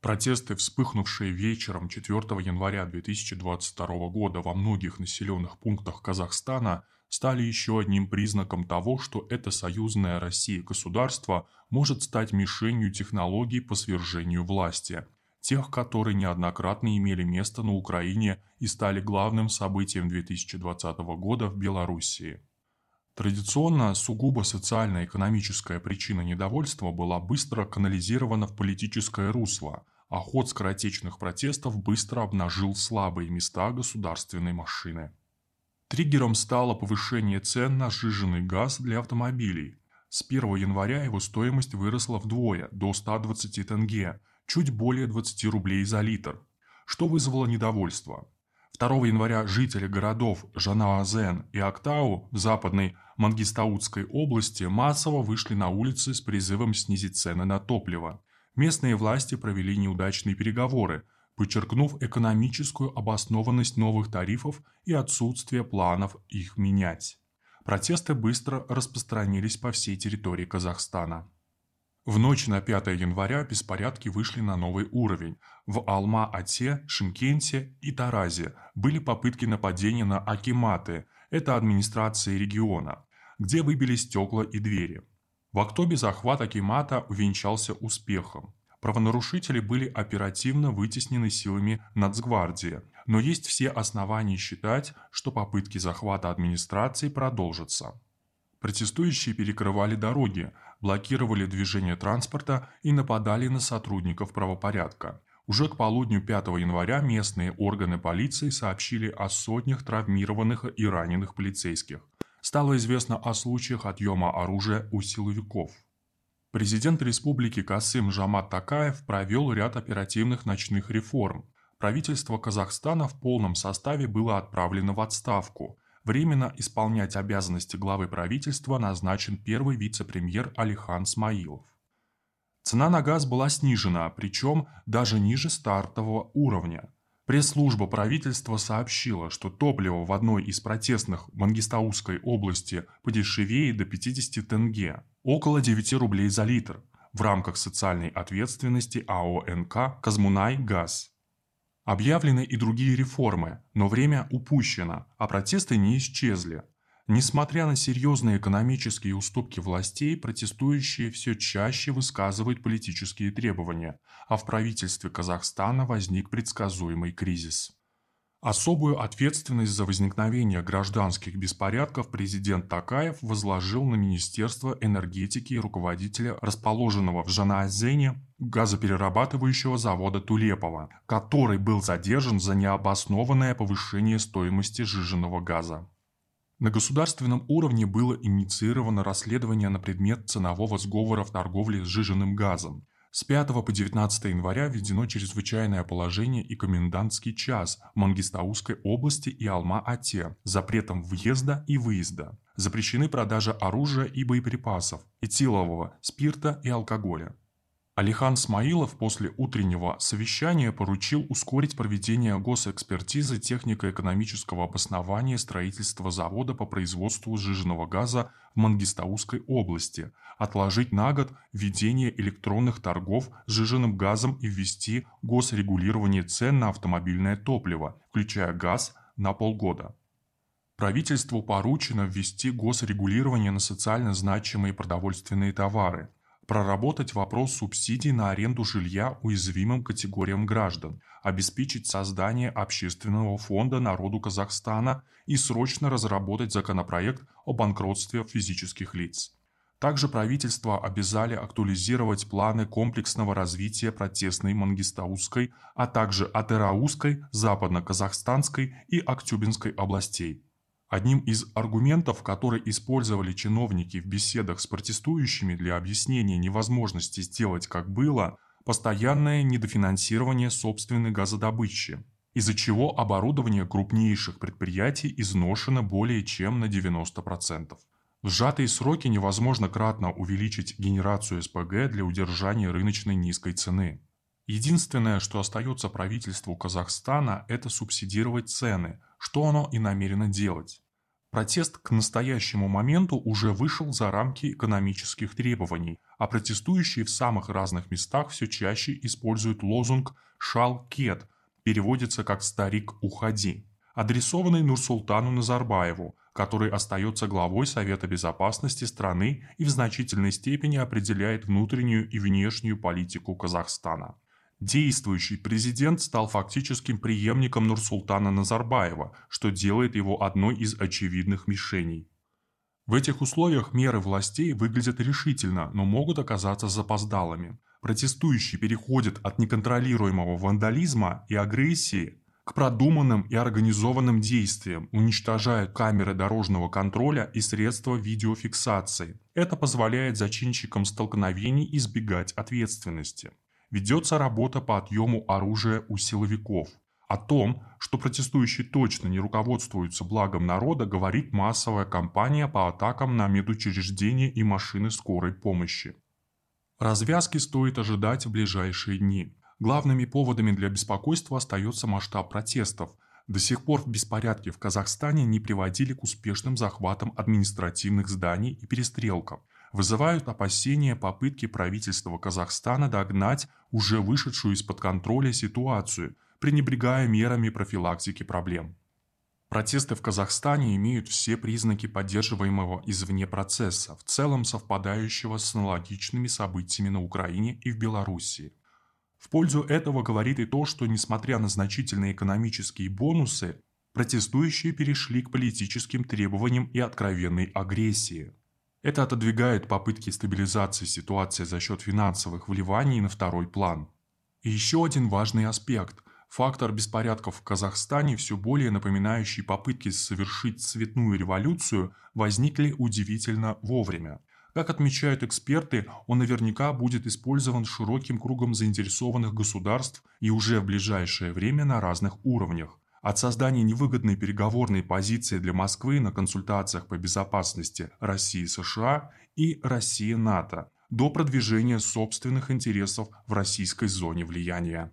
Протесты, вспыхнувшие вечером 4 января 2022 года во многих населенных пунктах Казахстана, стали еще одним признаком того, что это союзное России государство может стать мишенью технологий по свержению власти, тех, которые неоднократно имели место на Украине и стали главным событием 2020 года в Белоруссии. Традиционно сугубо социально-экономическая причина недовольства была быстро канализирована в политическое русло, а ход скоротечных протестов быстро обнажил слабые места государственной машины. Триггером стало повышение цен на сжиженный газ для автомобилей. С 1 января его стоимость выросла вдвое, до 120 тенге, чуть более 20 рублей за литр, что вызвало недовольство. 2 января жители городов Жанаазен и Актау в западной Мангистаутской области массово вышли на улицы с призывом снизить цены на топливо. Местные власти провели неудачные переговоры, подчеркнув экономическую обоснованность новых тарифов и отсутствие планов их менять. Протесты быстро распространились по всей территории Казахстана. В ночь на 5 января беспорядки вышли на новый уровень. В Алма-Ате, Шимкенте и Таразе были попытки нападения на Акиматы, это администрации региона, где выбили стекла и двери. В октябре захват Акимата увенчался успехом. Правонарушители были оперативно вытеснены силами Нацгвардии, но есть все основания считать, что попытки захвата администрации продолжатся. Протестующие перекрывали дороги, блокировали движение транспорта и нападали на сотрудников правопорядка. Уже к полудню 5 января местные органы полиции сообщили о сотнях травмированных и раненых полицейских. Стало известно о случаях отъема оружия у силовиков. Президент республики Касым Жамат Такаев провел ряд оперативных ночных реформ. Правительство Казахстана в полном составе было отправлено в отставку – Временно исполнять обязанности главы правительства назначен первый вице-премьер Алихан Смаилов. Цена на газ была снижена, причем даже ниже стартового уровня. Пресс-служба правительства сообщила, что топливо в одной из протестных Мангистаускай области подешевеет до 50 тенге, около 9 рублей за литр, в рамках социальной ответственности АО НК «Казмунай Газ». Объявлены и другие реформы, но время упущено, а протесты не исчезли. Несмотря на серьезные экономические уступки властей, протестующие все чаще высказывают политические требования, а в правительстве Казахстана возник предсказуемый кризис. Особую ответственность за возникновение гражданских беспорядков президент Такаев возложил на Министерство энергетики и руководителя расположенного в Жанаазене газоперерабатывающего завода Тулепова, который был задержан за необоснованное повышение стоимости сжиженного газа. На государственном уровне было инициировано расследование на предмет ценового сговора в торговле сжиженным газом – с 5 по 19 января введено чрезвычайное положение и комендантский час в Мангистаускай области и Алма-Ате с запретом въезда и выезда. Запрещены продажа оружия и боеприпасов, этилового, спирта и алкоголя. Алихан Смаилов после утреннего совещания поручил ускорить проведение госэкспертизы технико-экономического обоснования строительства завода по производству сжиженного газа в Мангистаускай области, отложить на год введение электронных торгов сжиженным газом и ввести госрегулирование цен на автомобильное топливо, включая газ, на полгода. Правительству поручено ввести госрегулирование на социально значимые продовольственные товары – проработать вопрос субсидий на аренду жилья уязвимым категориям граждан, обеспечить создание общественного фонда народу Казахстана и срочно разработать законопроект о банкротстве физических лиц. Также правительство обязали актуализировать планы комплексного развития протестной Мангистаускай, а также Атераускай, Западно-Казахстанской и Актюбинской областей. Одним из аргументов, который использовали чиновники в беседах с протестующими для объяснения невозможности сделать как было, постоянное недофинансирование собственной газодобычи, из-за чего оборудование крупнейших предприятий изношено более чем на 90%. В сжатые сроки невозможно кратно увеличить генерацию СПГ для удержания рыночной низкой цены. Единственное, что остается правительству Казахстана, это субсидировать цены, что оно и намерено делать. Протест к настоящему моменту уже вышел за рамки экономических требований, а протестующие в самых разных местах все чаще используют лозунг «Шалкет», переводится как «Старик, уходи», адресованный Нурсултану Назарбаеву, который остается главой Совета Безопасности страны и в значительной степени определяет внутреннюю и внешнюю политику Казахстана. Действующий президент стал фактическим преемником Нурсултана Назарбаева, что делает его одной из очевидных мишеней. В этих условиях меры властей выглядят решительно, но могут оказаться запоздалыми. Протестующие переходят от неконтролируемого вандализма и агрессии к продуманным и организованным действиям, уничтожая камеры дорожного контроля и средства видеофиксации. Это позволяет зачинщикам столкновений избегать ответственности ведется работа по отъему оружия у силовиков. О том, что протестующие точно не руководствуются благом народа, говорит массовая кампания по атакам на медучреждения и машины скорой помощи. Развязки стоит ожидать в ближайшие дни. Главными поводами для беспокойства остается масштаб протестов. До сих пор беспорядки в Казахстане не приводили к успешным захватам административных зданий и перестрелкам – вызывают опасения попытки правительства Казахстана догнать уже вышедшую из-под контроля ситуацию, пренебрегая мерами профилактики проблем. Протесты в Казахстане имеют все признаки поддерживаемого извне процесса, в целом совпадающего с аналогичными событиями на Украине и в Белоруссии. В пользу этого говорит и то, что несмотря на значительные экономические бонусы, протестующие перешли к политическим требованиям и откровенной агрессии. Это отодвигает попытки стабилизации ситуации за счет финансовых вливаний на второй план. И еще один важный аспект – фактор беспорядков в Казахстане, все более напоминающий попытки совершить цветную революцию, возникли удивительно вовремя. Как отмечают эксперты, он наверняка будет использован широким кругом заинтересованных государств и уже в ближайшее время на разных уровнях. От создания невыгодной переговорной позиции для Москвы на консультациях по безопасности России-США и России-НАТО до продвижения собственных интересов в российской зоне влияния.